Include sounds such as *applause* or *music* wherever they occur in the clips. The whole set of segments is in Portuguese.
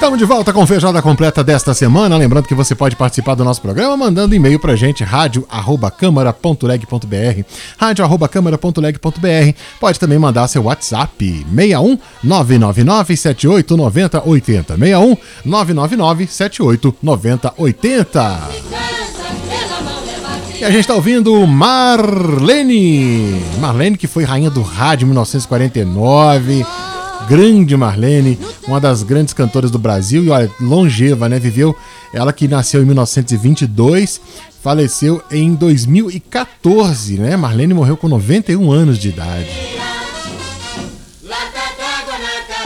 Estamos de volta com feijoada completa desta semana. Lembrando que você pode participar do nosso programa mandando e-mail pra gente, rádio.câmara.leg.br. Rádio.câmara.leg.br. Pode também mandar seu WhatsApp, 61 999 78 90 80. 61 999 78 90 80. E a gente está ouvindo Marlene. Marlene, que foi rainha do rádio em 1949 grande Marlene, uma das grandes cantoras do Brasil e olha, longeva, né? Viveu ela que nasceu em 1922, faleceu em 2014, né? Marlene morreu com 91 anos de idade.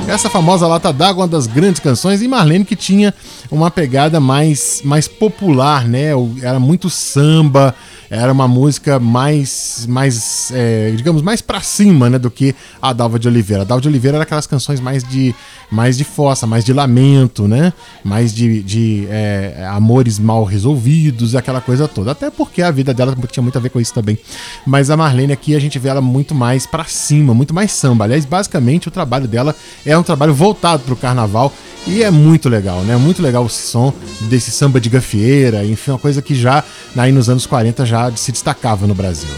Essa famosa Lata d'Água, uma das grandes canções, e Marlene que tinha uma pegada mais, mais popular, né? Era muito samba, era uma música mais, mais é, digamos, mais pra cima, né, do que a Dalva de Oliveira. A Dalva de Oliveira era aquelas canções mais de, mais de fossa, mais de lamento, né, mais de, de é, amores mal resolvidos, aquela coisa toda. Até porque a vida dela tinha muito a ver com isso também. Mas a Marlene aqui a gente vê ela muito mais pra cima, muito mais samba. Aliás, basicamente o trabalho dela é um trabalho voltado pro carnaval e é muito legal, né? Muito legal o som desse samba de gafieira, enfim, uma coisa que já aí nos anos 40 já se destacava no Brasil.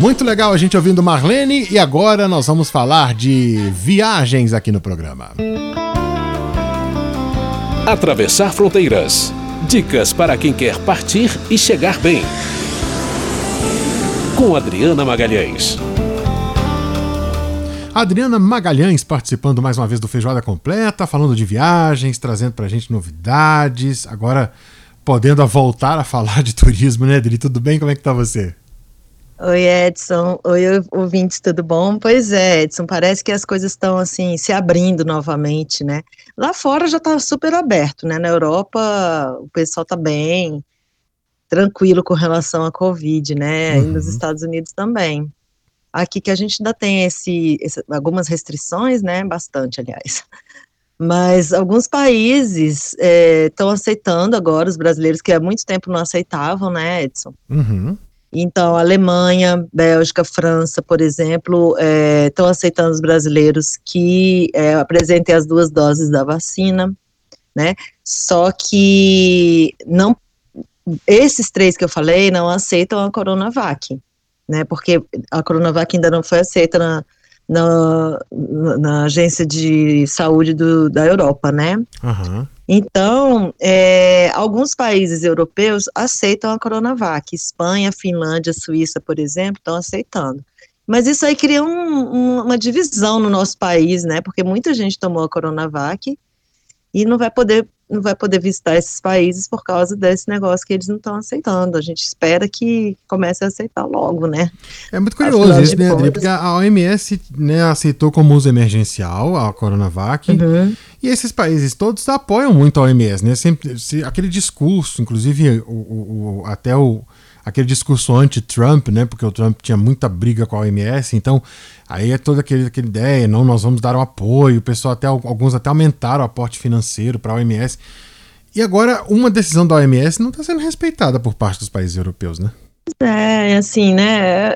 Muito legal a gente ouvindo Marlene e agora nós vamos falar de viagens aqui no programa. Atravessar fronteiras. Dicas para quem quer partir e chegar bem com Adriana Magalhães. Adriana Magalhães participando mais uma vez do Feijoada Completa, falando de viagens, trazendo pra gente novidades. Agora podendo voltar a falar de turismo, né, Adri? Tudo bem? Como é que tá você? Oi, Edson. Oi, ouvintes, tudo bom? Pois é, Edson, parece que as coisas estão, assim, se abrindo novamente, né? Lá fora já tá super aberto, né? Na Europa o pessoal tá bem, tranquilo com relação à Covid, né? Uhum. E nos uhum. Estados Unidos também. Aqui que a gente ainda tem esse, esse, algumas restrições, né? Bastante, aliás. Mas alguns países estão é, aceitando agora os brasileiros que há muito tempo não aceitavam, né, Edson? Uhum. Então, Alemanha, Bélgica, França, por exemplo, estão é, aceitando os brasileiros que é, apresentem as duas doses da vacina, né? Só que não esses três que eu falei não aceitam a Coronavac, né? Porque a Coronavac ainda não foi aceita na, na, na agência de saúde do, da Europa, né? Uhum. Então, é, alguns países europeus aceitam a Coronavac. Espanha, Finlândia, Suíça, por exemplo, estão aceitando. Mas isso aí cria um, um, uma divisão no nosso país, né? Porque muita gente tomou a Coronavac e não vai poder não vai poder visitar esses países por causa desse negócio que eles não estão aceitando. A gente espera que comece a aceitar logo, né? É muito curioso isso, né, André? Porque a OMS né, aceitou como uso emergencial a Coronavac. Uhum. E esses países todos apoiam muito a OMS, né? Sempre, se, aquele discurso, inclusive o, o, o até o aquele discurso anti-Trump, né? Porque o Trump tinha muita briga com a OMS, então aí é toda aquele, aquela ideia, não, nós vamos dar um apoio, o pessoal até alguns até aumentaram o aporte financeiro para a OMS. E agora uma decisão da OMS não está sendo respeitada por parte dos países europeus, né? É, assim, né?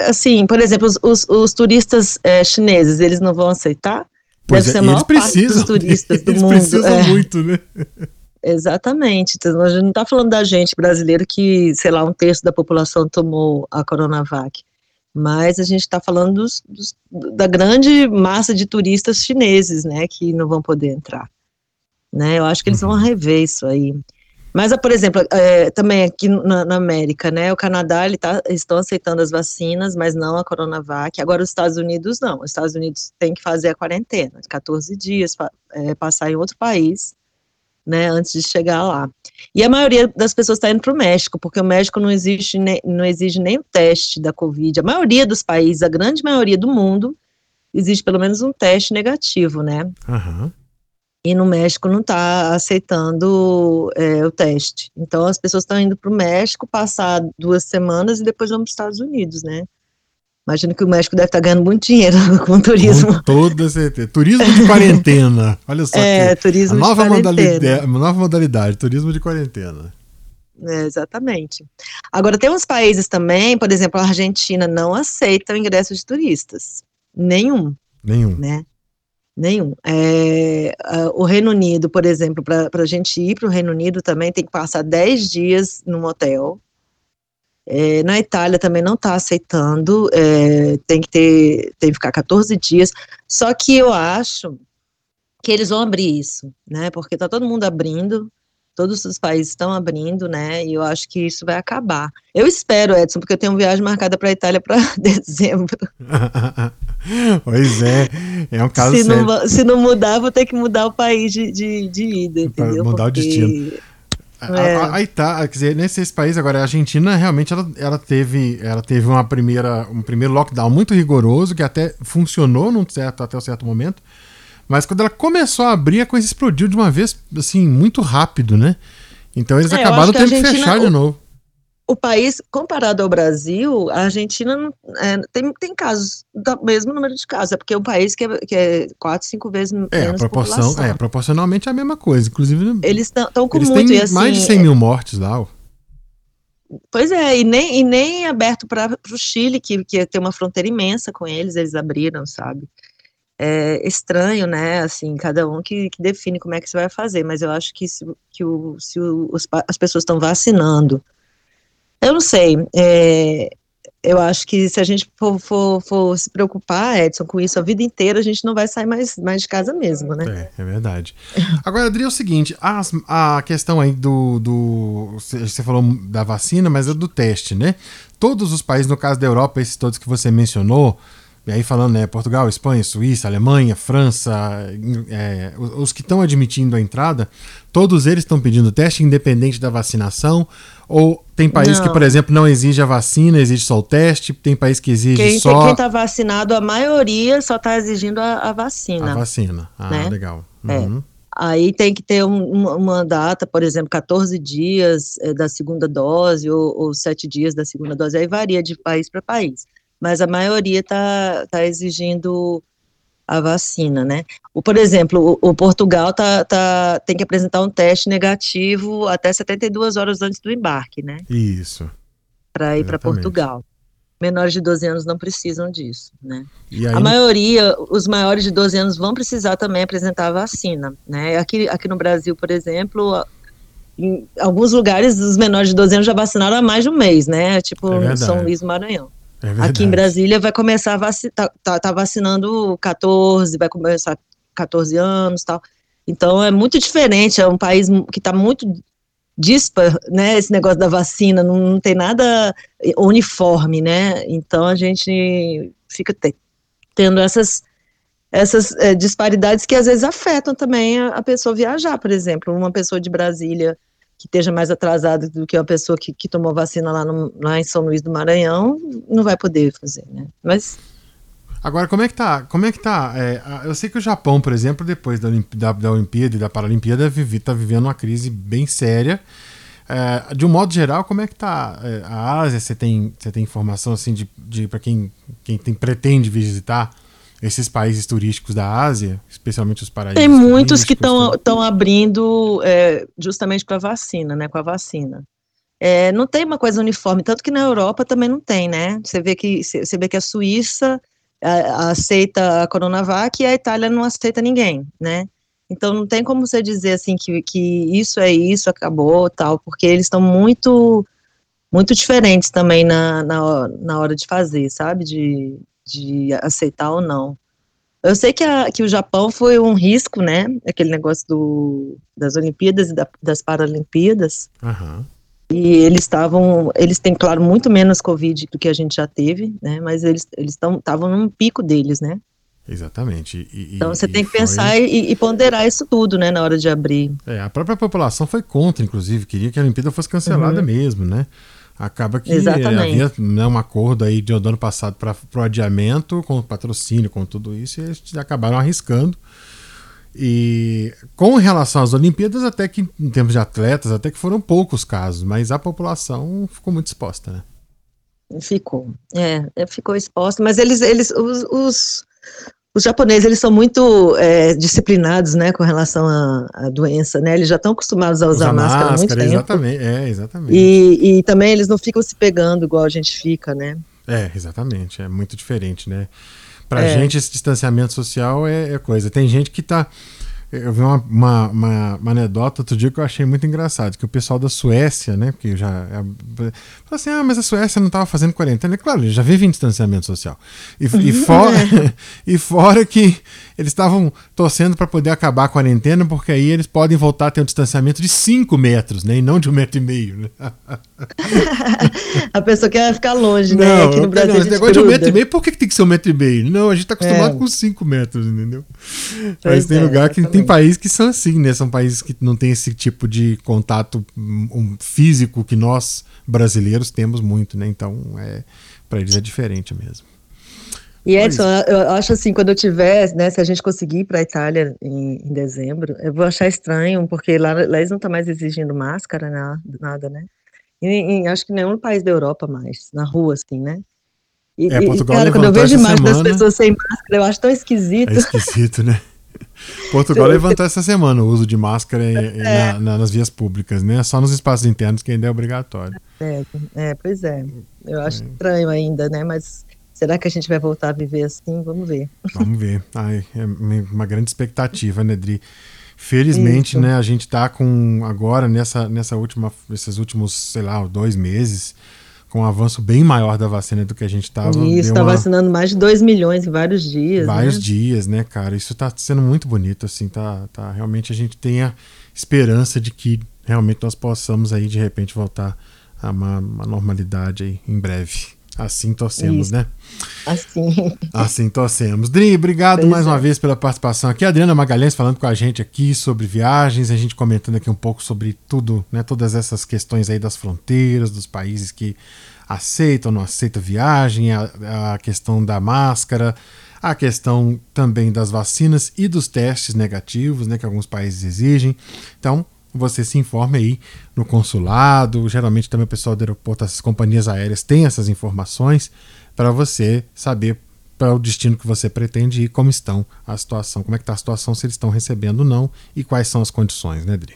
Assim, por exemplo, os, os, os turistas é, chineses, eles não vão aceitar? Pois Deve é, ser a maior eles precisam, dos *laughs* turistas do eles mundo. Eles precisam é. muito, né? Exatamente. Então, a gente não está falando da gente brasileiro que, sei lá, um terço da população tomou a Coronavac. Mas a gente está falando dos, dos, da grande massa de turistas chineses, né, que não vão poder entrar. Né, eu acho que eles vão uhum. rever isso aí. Mas, por exemplo, é, também aqui na, na, América, né, o Canadá, ele tá, estão aceitando as vacinas, mas não a Coronavac. Agora, os Estados Unidos, não. Os Estados Unidos têm que fazer a quarentena, 14 dias, é, passar em outro país, né, antes de chegar lá. E a maioria das pessoas está indo para o México, porque o México não exige, nem, não exige nem o teste da Covid. A maioria dos países, a grande maioria do mundo, exige pelo menos um teste negativo, né? Uhum. e no México não está aceitando é, o teste. Então as pessoas estão indo para o México passar duas semanas e depois vão para os Estados Unidos, né? Imagino que o México deve estar tá ganhando muito dinheiro *laughs* com turismo. Com toda certeza. Turismo de quarentena. Olha só. *laughs* É, turismo nova de modalidade, nova modalidade, turismo de quarentena. É, exatamente. Agora, tem uns países também, por exemplo, a Argentina não aceita o ingresso de turistas. Nenhum. Nenhum. Né? Nenhum. É, o Reino Unido, por exemplo, para a gente ir para o Reino Unido também tem que passar 10 dias num hotel. É, na Itália também não está aceitando, é, tem que ter, tem que ficar 14 dias. Só que eu acho que eles vão abrir isso, né? Porque está todo mundo abrindo, todos os países estão abrindo, né? E eu acho que isso vai acabar. Eu espero, Edson, porque eu tenho uma viagem marcada para a Itália para *laughs* dezembro. *laughs* pois é, é um caso se sério. Não, se não mudar, vou ter que mudar o país de, de, de ida, entendeu? Mudar porque... o destino. É. A, a, a Itália, quer dizer, nesses países agora, a Argentina realmente ela, ela, teve, ela teve uma primeira, um primeiro lockdown muito rigoroso, que até funcionou num certo, até um certo momento, mas quando ela começou a abrir, a coisa explodiu de uma vez, assim, muito rápido, né? Então eles é, acabaram tendo que fechar de novo. O país, comparado ao Brasil, a Argentina é, tem, tem casos, do mesmo número de casos, é porque é um país que é, que é quatro, cinco vezes é, menos proporção, população. É, proporcionalmente é a mesma coisa. Inclusive, eles estão com eles muito. Têm e, assim, mais de 100 mil mortes lá. Pois é, e nem, e nem aberto para o Chile, que, que tem uma fronteira imensa com eles, eles abriram, sabe? é estranho, né? Assim, cada um que, que, define como é que você vai fazer, mas eu acho que se, que o, se o, os, as pessoas estão vacinando, eu não sei, é, eu acho que se a gente for, for, for, se preocupar, Edson, com isso a vida inteira, a gente não vai sair mais, mais de casa mesmo, né? É, é verdade. Agora, Adri, é o seguinte, as, a questão aí do, do. Você falou da vacina, mas é do teste, né? Todos os países, no caso da Europa, esses todos que você mencionou, e aí falando, né, Portugal, Espanha, Suíça, Alemanha, França, é, os que estão admitindo a entrada, todos eles estão pedindo teste independente da vacinação? Ou tem país não. que, por exemplo, não exige a vacina, exige só o teste? Tem país que exige quem, só... Quem está vacinado, a maioria só está exigindo a, a, vacina. A vacina, ah, né? legal. É. Uhum. É. Aí tem que ter um, uma data, por exemplo, 14 dias é, da segunda dose ou, ou 7 dias da segunda dose, aí varia de país para país mas a maioria está tá exigindo a vacina, né? O, por exemplo, o, o, Portugal tá, tá, tem que apresentar um teste negativo até 72 horas antes do embarque, né? Isso. Para ir para Portugal. Menores de 12 anos não precisam disso, né? Aí... A maioria, os maiores de 12 anos vão precisar também apresentar a vacina, né? Aqui, aqui no Brasil, por exemplo, em alguns lugares os menores de 12 anos já vacinaram há mais de um mês, né? Tipo é São Luís do Maranhão. É Aqui em Brasília vai começar a vacinar, tá, tá, tá, vacinando 14, vai começar 14 anos tal. Então é muito diferente, é um país que está muito dispar, né, esse negócio da vacina, não, não, tem nada uniforme, né, então a gente fica te, tendo essas, essas é, disparidades que às vezes afetam também a, a pessoa viajar, por exemplo, uma pessoa de Brasília que esteja mais atrasado do que uma pessoa que, que tomou vacina lá, no, lá em São Luís do Maranhão, não vai poder fazer, né? Mas Agora, como é que tá? Como é que tá? É, eu sei que o Japão, por exemplo, depois da, da, da Olimpíada e da Paralimpíada, vive, tá vivendo uma crise bem séria. É, de um modo geral, como é que tá é, a Ásia? Você tem, você tem informação assim de, de para quem, quem tem, pretende visitar? Esses países turísticos da Ásia, especialmente os paraísos. Tem muitos que estão abrindo é, justamente para vacina, né? Com a vacina. É, não tem uma coisa uniforme, tanto que na Europa também não tem, né? Você vê que você vê que a Suíça a, aceita a Coronavac e a Itália não aceita ninguém, né? Então não tem como você dizer assim que, que isso é isso, acabou, tal, porque eles estão muito muito diferentes também na, na, na hora de fazer, sabe? De, de aceitar ou não. Eu sei que, a, que o Japão foi um risco, né? Aquele negócio do, das Olimpíadas e da, das Paralimpíadas. Uhum. E eles estavam, eles têm, claro, muito menos Covid do que a gente já teve, né? Mas eles estavam num pico deles, né? Exatamente. E, então você tem que foi... pensar e, e, ponderar isso tudo, né, na hora de abrir. É, a própria população foi contra, inclusive, queria que a Olimpíada fosse cancelada uhum. mesmo, né? Acaba que Exatamente. havia né, um acordo aí do ano passado para o adiamento, com o patrocínio, com tudo isso, e eles acabaram arriscando. E com relação às Olimpíadas, até que em termos de atletas, até que foram poucos casos, mas a população ficou muito exposta, né? Ficou, é, é ficou exposta, mas eles, eles os, os, os japoneses, eles são muito é, disciplinados, né, com relação à, à, doença, né, eles já estão acostumados a usar, usar máscara, há muito tempo. Exatamente, é, exatamente. E, e também eles não ficam se pegando igual a gente fica, né. É, exatamente, é muito diferente, né. Pra é. gente esse distanciamento social é, é coisa, tem gente que tá eu vi uma, uma, uma, uma, anedota outro dia que eu achei muito engraçado, que o pessoal da Suécia, né, porque já é, falou assim, ah, mas a Suécia não estava fazendo quarentena. Claro, ele já vive em distanciamento social. E, e, *laughs* fora, *laughs* e fora que eles estavam torcendo para poder acabar a quarentena, porque aí eles podem voltar a ter um distanciamento de 5 metros, né? E não de um metro e meio. Né? *laughs* a pessoa quer ficar longe, né? Não, Aqui no Brasil. Não, esse negócio de um metro e meio, por que, que tem que ser um metro e meio? Não, a gente está acostumado é. com 5 metros, entendeu? Pois Mas tem é, lugar que tem países que são assim, né? São países que não têm esse tipo de contato um, físico que nós brasileiros temos muito, né? Então, é, para eles é diferente mesmo. E Edson, eu acho assim, quando eu tiver, né, se a gente conseguir ir para a Itália em, em, dezembro, eu vou achar estranho, porque lá, lá eles não estão tá mais exigindo máscara, né, nada, né? E, acho que nenhum país da Europa mais, na rua, assim, né? E, é, Portugal e, cara, quando eu vejo imagens das pessoas sem máscara, eu acho tão esquisito. É esquisito, né? *laughs* *laughs* Portugal *laughs* levantou essa semana o uso de máscara é. na, na, nas vias públicas, né? Só nos espaços internos que ainda é obrigatório. É, é pois é. Eu acho é. estranho ainda, né? Mas Será que a gente vai voltar a viver assim? Vamos ver. Vamos ver. *laughs* Ai, é uma grande expectativa, né, Dri? Felizmente, Isso. né, a gente tá com agora nessa, nessa última, esses últimos, sei lá, dois meses, com um avanço bem maior da vacina do que a gente estava. Isso, está uma... vacinando mais de 2 milhões em vários dias. Vários né? dias, né, cara? Isso está sendo muito bonito, assim, tá, tá. Realmente a gente tem a esperança de que realmente nós possamos aí, de repente, voltar a uma, uma normalidade aí em breve. Assim torcemos, Isso. né? Assim. *laughs* Assim torcemos. Dri, obrigado pois mais é. uma vez pela participação aqui. Adriana Magalhães falando com a gente aqui sobre viagens, a gente comentando aqui um pouco sobre tudo, né? Todas essas questões aí das fronteiras, dos países que aceitam, não aceitam viagem, a, a questão da máscara, a questão também das vacinas e dos testes negativos, né? Que alguns países exigem. Então, você se informe aí no consulado. Geralmente também o pessoal do aeroporto, as companhias aéreas têm essas informações para você saber para o destino que você pretende ir, como estão a situação, como é que está a situação, se eles estão recebendo ou não e quais são as condições, né, Dri?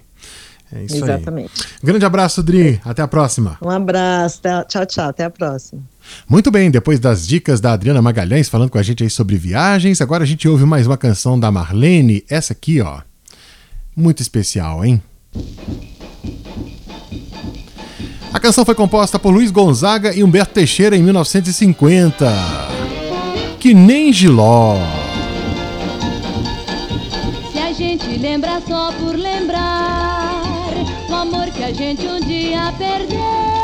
É isso Exatamente. aí. Grande abraço, Dri. Até a próxima. Um abraço. Tchau, tchau. Até a próxima. Muito bem, depois das dicas da Adriana Magalhães falando com a gente aí sobre viagens, agora a gente ouve mais uma canção da Marlene, essa aqui, ó. Muito especial, hein? A canção foi composta por Luiz Gonzaga e Humberto Teixeira em 1950. Que nem Giló. Se a gente lembra só por lembrar o amor que a gente um dia perdeu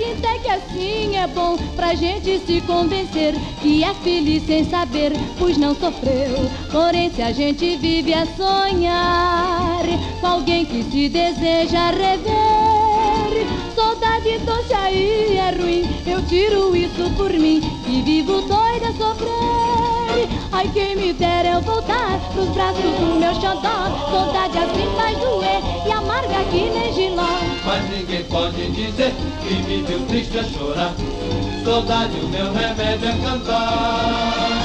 Até que assim é bom pra gente se convencer que é feliz sem saber, pois não sofreu. Porém, se a gente vive a sonhar com alguém que se deseja rever, saudade se aí é ruim, eu tiro isso por mim e vivo doida sofrer. Ai, quem me dera eu voltar pros braços do meu xandó, saudade assim faz doer e amarga que nem giló. Mas ninguém pode dizer que me viu triste a chorar. Saudade, o meu remédio é cantar.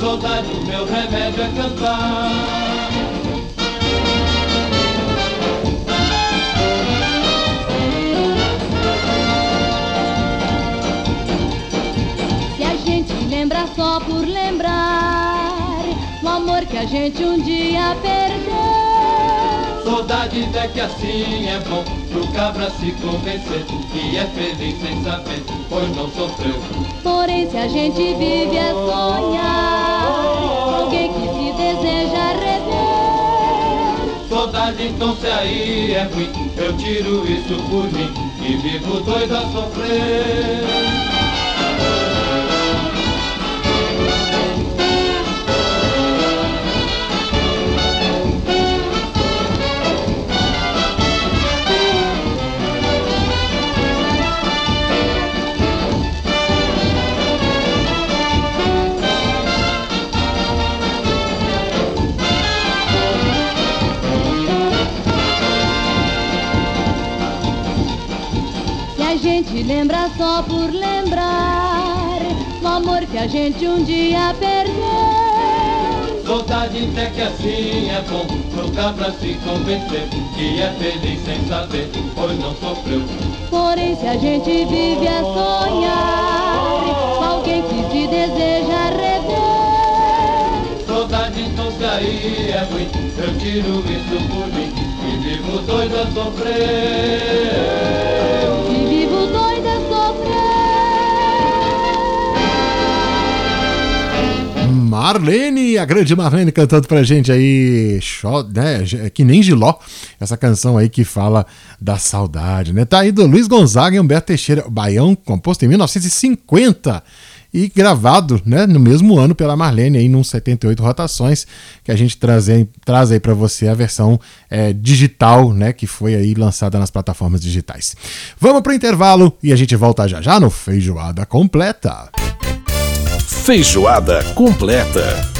Saudade, o meu remédio é cantar. Só por lembrar o amor que a gente um dia perdeu. Saudade é que assim é bom pro cabra se convencer que é feliz sem saber, pois não sofreu. Porém, se a gente vive é sonhar, alguém que se deseja rever. Saudade, então se aí é ruim, eu tiro isso por mim e vivo doido a sofrer. Lembra só por lembrar o amor que a gente um dia perdeu. Saudade até que assim é bom, trocar pra se convencer que é feliz sem saber, pois não sofreu. Porém, se a gente vive a sonhar, alguém que se deseja rever. Saudade então se aí é ruim, eu tiro isso por mim e vivo doido a sofrer. Marlene, a grande Marlene cantando pra gente aí, Xó, né, que nem Giló, essa canção aí que fala da saudade, né? Tá aí do Luiz Gonzaga e Humberto Teixeira, Baião, composto em 1950 e gravado né, no mesmo ano pela Marlene, aí, num 78 rotações, que a gente traz aí, traz aí para você a versão é, digital, né, que foi aí lançada nas plataformas digitais. Vamos para o intervalo e a gente volta já já no Feijoada Completa. Feijoada Completa.